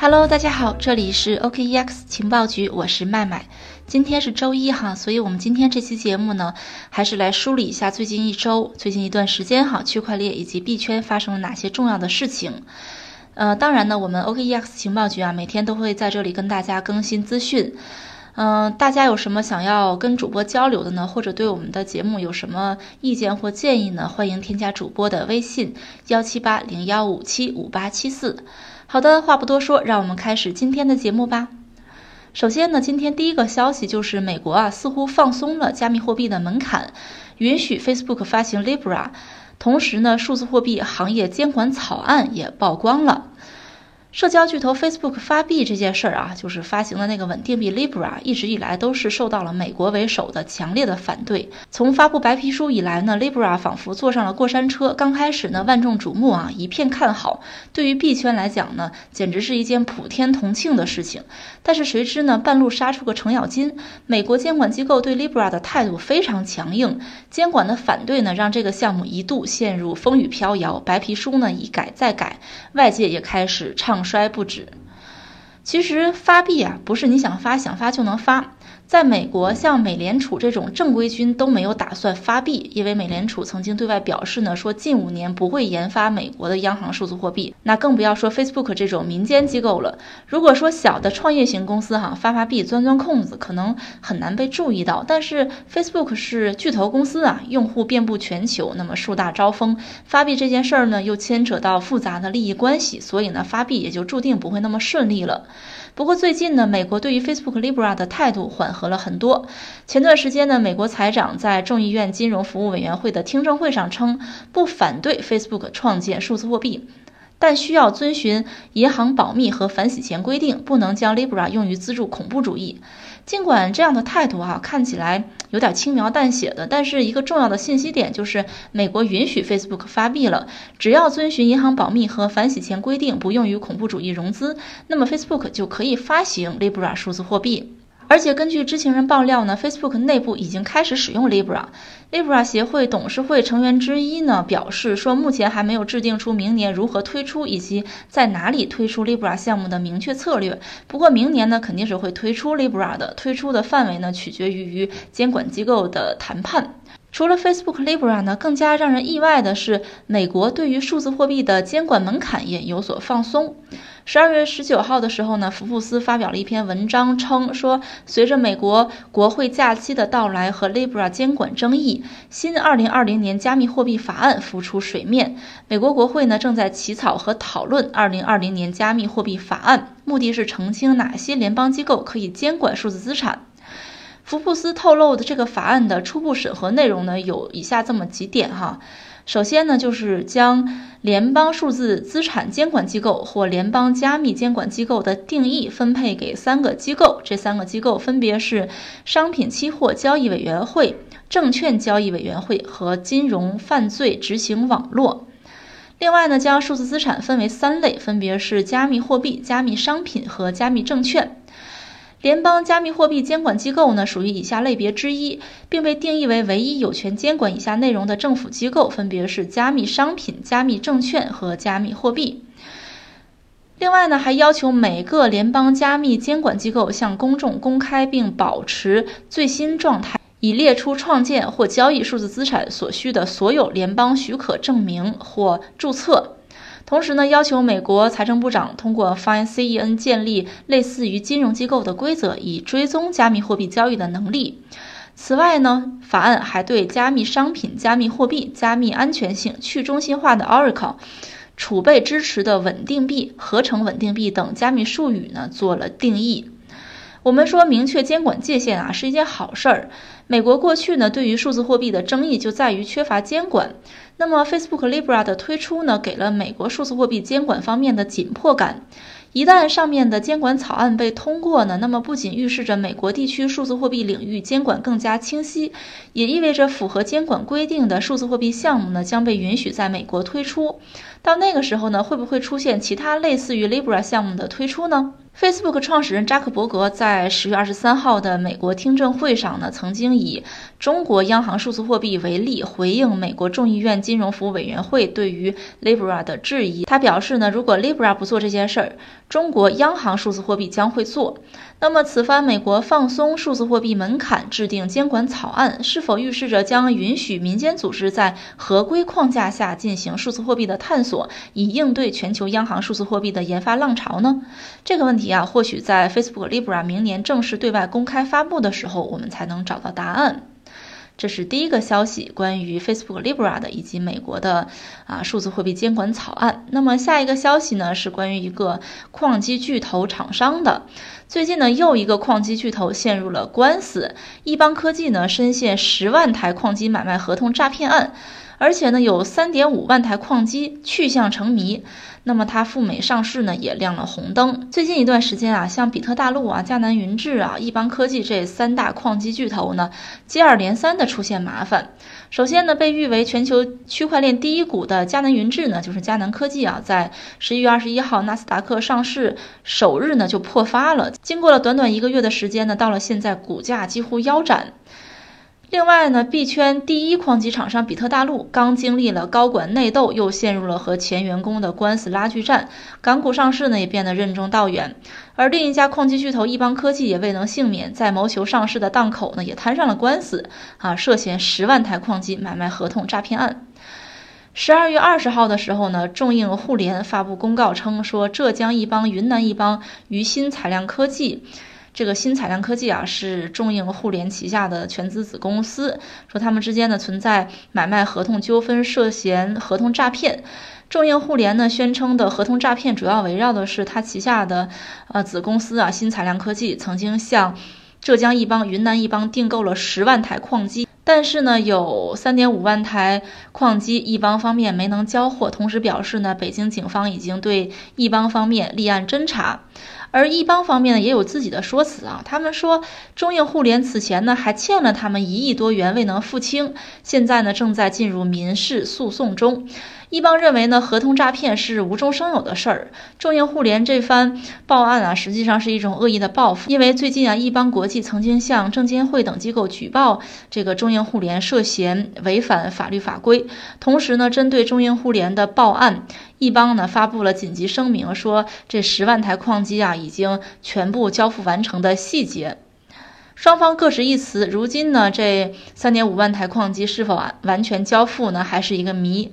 Hello，大家好，这里是 OKEX 情报局，我是麦麦。今天是周一哈，所以我们今天这期节目呢，还是来梳理一下最近一周、最近一段时间哈，区块链以及币圈发生了哪些重要的事情。呃，当然呢，我们 OKEX 情报局啊，每天都会在这里跟大家更新资讯。嗯，大家有什么想要跟主播交流的呢？或者对我们的节目有什么意见或建议呢？欢迎添加主播的微信幺七八零幺五七五八七四。好的，话不多说，让我们开始今天的节目吧。首先呢，今天第一个消息就是美国啊似乎放松了加密货币的门槛，允许 Facebook 发行 Libra，同时呢，数字货币行业监管草案也曝光了。社交巨头 Facebook 发币这件事儿啊，就是发行的那个稳定币 Libra，一直以来都是受到了美国为首的强烈的反对。从发布白皮书以来呢，Libra 仿佛坐上了过山车。刚开始呢，万众瞩目啊，一片看好。对于币圈来讲呢，简直是一件普天同庆的事情。但是谁知呢，半路杀出个程咬金。美国监管机构对 Libra 的态度非常强硬，监管的反对呢，让这个项目一度陷入风雨飘摇。白皮书呢，一改再改，外界也开始唱。衰不止。其实发币啊，不是你想发想发就能发。在美国，像美联储这种正规军都没有打算发币，因为美联储曾经对外表示呢，说近五年不会研发美国的央行数字货币。那更不要说 Facebook 这种民间机构了。如果说小的创业型公司哈发发币钻钻空子，可能很难被注意到。但是 Facebook 是巨头公司啊，用户遍布全球，那么树大招风，发币这件事儿呢，又牵扯到复杂的利益关系，所以呢，发币也就注定不会那么顺利了。不过最近呢，美国对于 Facebook Libra 的态度缓和了很多。前段时间呢，美国财长在众议院金融服务委员会的听证会上称，不反对 Facebook 创建数字货币。但需要遵循银行保密和反洗钱规定，不能将 Libra 用于资助恐怖主义。尽管这样的态度哈看起来有点轻描淡写的，但是一个重要的信息点就是，美国允许 Facebook 发币了，只要遵循银行保密和反洗钱规定，不用于恐怖主义融资，那么 Facebook 就可以发行 Libra 数字货币。而且根据知情人爆料呢，Facebook 内部已经开始使用 Libra。Libra 协会董事会成员之一呢表示说，目前还没有制定出明年如何推出以及在哪里推出 Libra 项目的明确策略。不过明年呢肯定是会推出 Libra 的，推出的范围呢取决于与监管机构的谈判。除了 Facebook Libra 呢，更加让人意外的是，美国对于数字货币的监管门槛也有所放松。十二月十九号的时候呢，福布斯发表了一篇文章，称说，随着美国国会假期的到来和 Libra 监管争议，新二零二零年加密货币法案浮出水面。美国国会呢正在起草和讨论二零二零年加密货币法案，目的是澄清哪些联邦机构可以监管数字资产。福布斯透露的这个法案的初步审核内容呢，有以下这么几点哈。首先呢，就是将联邦数字资产监管机构或联邦加密监管机构的定义分配给三个机构，这三个机构分别是商品期货交易委员会、证券交易委员会和金融犯罪执行网络。另外呢，将数字资产分为三类，分别是加密货币、加密商品和加密证券。联邦加密货币监管机构呢，属于以下类别之一，并被定义为唯一有权监管以下内容的政府机构，分别是加密商品、加密证券和加密货币。另外呢，还要求每个联邦加密监管机构向公众公开并保持最新状态，以列出创建或交易数字资产所需的所有联邦许可证明或注册。同时呢，要求美国财政部长通过 Fine CEN 建立类似于金融机构的规则，以追踪加密货币交易的能力。此外呢，法案还对加密商品、加密货币、加密安全性、去中心化的 Oracle、储备支持的稳定币、合成稳定币等加密术语呢做了定义。我们说明确监管界限啊是一件好事儿。美国过去呢对于数字货币的争议就在于缺乏监管。那么 Facebook Libra 的推出呢，给了美国数字货币监管方面的紧迫感。一旦上面的监管草案被通过呢，那么不仅预示着美国地区数字货币领域监管更加清晰，也意味着符合监管规定的数字货币项目呢将被允许在美国推出。到那个时候呢，会不会出现其他类似于 Libra 项目的推出呢？Facebook 创始人扎克伯格在十月二十三号的美国听证会上呢，曾经以中国央行数字货币为例，回应美国众议院金融服务委员会对于 Libra 的质疑。他表示呢，如果 Libra 不做这件事儿，中国央行数字货币将会做。那么，此番美国放松数字货币门槛，制定监管草案，是否预示着将允许民间组织在合规框架下进行数字货币的探索，以应对全球央行数字货币的研发浪潮呢？这个问题啊，或许在 Facebook Libra 明年正式对外公开发布的时候，我们才能找到答案。这是第一个消息，关于 Facebook Libra 的以及美国的啊数字货币监管草案。那么下一个消息呢，是关于一个矿机巨头厂商的。最近呢，又一个矿机巨头陷入了官司，易邦科技呢深陷十万台矿机买卖合同诈骗案。而且呢，有三点五万台矿机去向成谜，那么它赴美上市呢，也亮了红灯。最近一段时间啊，像比特大陆啊、迦南云智啊、易邦科技这三大矿机巨头呢，接二连三的出现麻烦。首先呢，被誉为全球区块链第一股的迦南云智呢，就是迦南科技啊，在十一月二十一号纳斯达克上市首日呢，就破发了。经过了短短一个月的时间呢，到了现在，股价几乎腰斩。另外呢，币圈第一矿机厂商比特大陆刚经历了高管内斗，又陷入了和前员工的官司拉锯战，港股上市呢也变得任重道远。而另一家矿机巨头易邦科技也未能幸免，在谋求上市的档口呢也摊上了官司，啊，涉嫌十万台矿机买卖合同诈骗案。十二月二十号的时候呢，众映互联发布公告称说，浙江易邦、云南易邦与新采量科技。这个新采亮科技啊，是众映互联旗下的全资子公司。说他们之间呢存在买卖合同纠纷，涉嫌合同诈骗。众映互联呢宣称的合同诈骗，主要围绕的是他旗下的呃子公司啊新采亮科技曾经向浙江一邦、云南一邦订购了十万台矿机，但是呢有三点五万台矿机一邦方面没能交货。同时表示呢，北京警方已经对一邦方面立案侦查。而易邦方面呢，也有自己的说辞啊。他们说，中印互联此前呢还欠了他们一亿多元未能付清，现在呢正在进入民事诉讼中。一邦认为呢，合同诈骗是无中生有的事儿。中英互联这番报案啊，实际上是一种恶意的报复。因为最近啊，一邦国际曾经向证监会等机构举报这个中英互联涉嫌违反法律法规。同时呢，针对中英互联的报案，一邦呢发布了紧急声明，说这十万台矿机啊，已经全部交付完成的细节。双方各执一词。如今呢，这三点五万台矿机是否完全交付呢，还是一个谜。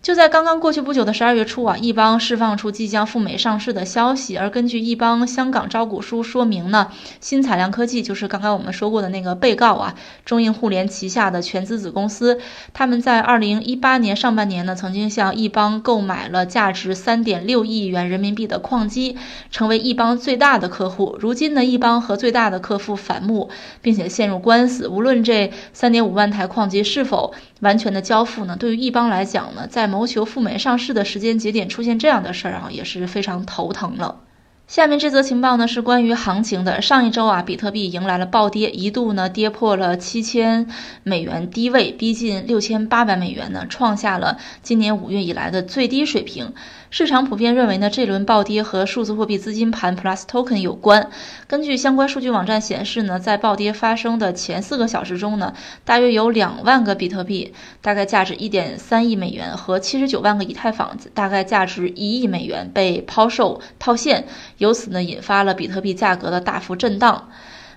就在刚刚过去不久的十二月初啊，易邦释放出即将赴美上市的消息。而根据易邦香港招股书说明呢，新采量科技就是刚刚我们说过的那个被告啊，中印互联旗下的全资子公司。他们在二零一八年上半年呢，曾经向易邦购买了价值三点六亿元人民币的矿机，成为易邦最大的客户。如今呢，易邦和最大的客户反目，并且陷入官司。无论这三点五万台矿机是否完全的交付呢，对于易邦来讲呢，在谋求赴美上市的时间节点出现这样的事儿啊，也是非常头疼了。下面这则情报呢是关于行情的。上一周啊，比特币迎来了暴跌，一度呢跌破了七千美元低位，逼近六千八百美元呢，创下了今年五月以来的最低水平。市场普遍认为呢，这轮暴跌和数字货币资金盘 Plus Token 有关。根据相关数据网站显示呢，在暴跌发生的前四个小时中呢，大约有两万个比特币，大概价值一点三亿美元，和七十九万个以太坊，大概价值一亿美元被抛售套现，由此呢，引发了比特币价格的大幅震荡。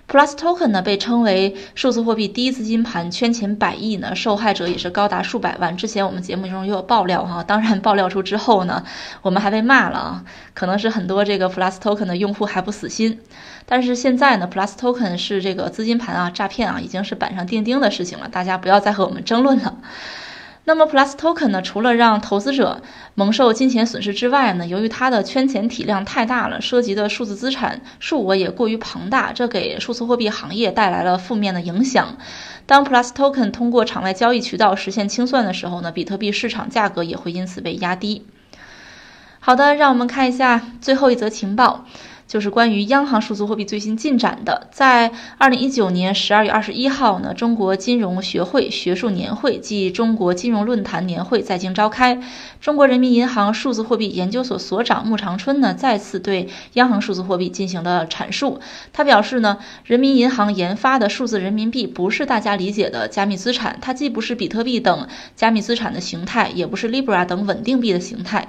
Plus Token 呢被称为数字货币第一资金盘，圈钱百亿呢，受害者也是高达数百万。之前我们节目中也有爆料哈，当然爆料出之后呢，我们还被骂了啊，可能是很多这个 Plus Token 的用户还不死心。但是现在呢，Plus Token 是这个资金盘啊诈骗啊，已经是板上钉钉的事情了，大家不要再和我们争论了。那么，Plus Token 呢？除了让投资者蒙受金钱损失之外呢，由于它的圈钱体量太大了，涉及的数字资产数额也过于庞大，这给数字货币行业带来了负面的影响。当 Plus Token 通过场外交易渠道实现清算的时候呢，比特币市场价格也会因此被压低。好的，让我们看一下最后一则情报。就是关于央行数字货币最新进展的。在二零一九年十二月二十一号呢，中国金融学会学术年会暨中国金融论坛年会在京召开。中国人民银行数字货币研究所所长穆长春呢，再次对央行数字货币进行了阐述。他表示呢，人民银行研发的数字人民币不是大家理解的加密资产，它既不是比特币等加密资产的形态，也不是 Libra 等稳定币的形态。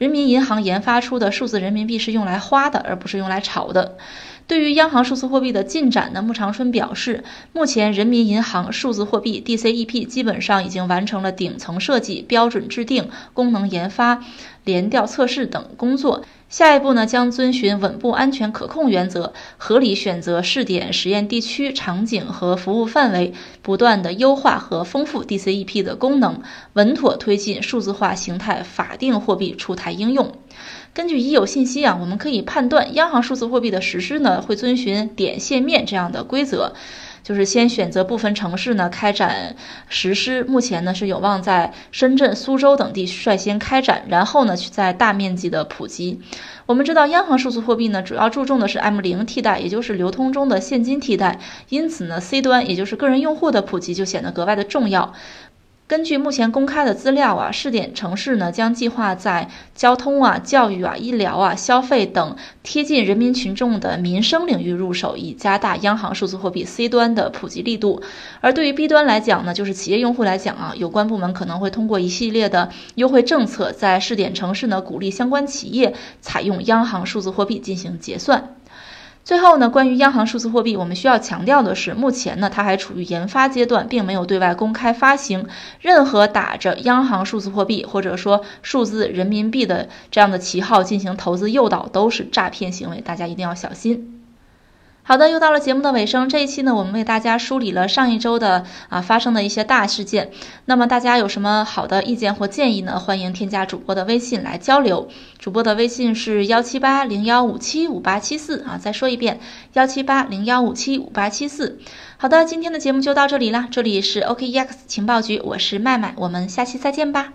人民银行研发出的数字人民币是用来花的，而不是用来炒的。对于央行数字货币的进展呢，穆长春表示，目前人民银行数字货币 DCEP 基本上已经完成了顶层设计、标准制定、功能研发、联调测试等工作。下一步呢，将遵循稳步、安全、可控原则，合理选择试点、实验地区、场景和服务范围，不断的优化和丰富 DCEP 的功能，稳妥推进数字化形态法定货币出台应用。根据已有信息啊，我们可以判断，央行数字货币的实施呢，会遵循点、线、面这样的规则，就是先选择部分城市呢开展实施，目前呢是有望在深圳、苏州等地率先开展，然后呢去在大面积的普及。我们知道，央行数字货币呢主要注重的是 M 零替代，也就是流通中的现金替代，因此呢 C 端也就是个人用户的普及就显得格外的重要。根据目前公开的资料啊，试点城市呢将计划在交通啊、教育啊、医疗啊、消费等贴近人民群众的民生领域入手，以加大央行数字货币 C 端的普及力度。而对于 B 端来讲呢，就是企业用户来讲啊，有关部门可能会通过一系列的优惠政策，在试点城市呢鼓励相关企业采用央行数字货币进行结算。最后呢，关于央行数字货币，我们需要强调的是，目前呢，它还处于研发阶段，并没有对外公开发行。任何打着央行数字货币或者说数字人民币的这样的旗号进行投资诱导，都是诈骗行为，大家一定要小心。好的，又到了节目的尾声。这一期呢，我们为大家梳理了上一周的啊发生的一些大事件。那么大家有什么好的意见或建议呢？欢迎添加主播的微信来交流。主播的微信是幺七八零幺五七五八七四啊，再说一遍，幺七八零幺五七五八七四。好的，今天的节目就到这里了。这里是 OKEX 情报局，我是麦麦，我们下期再见吧。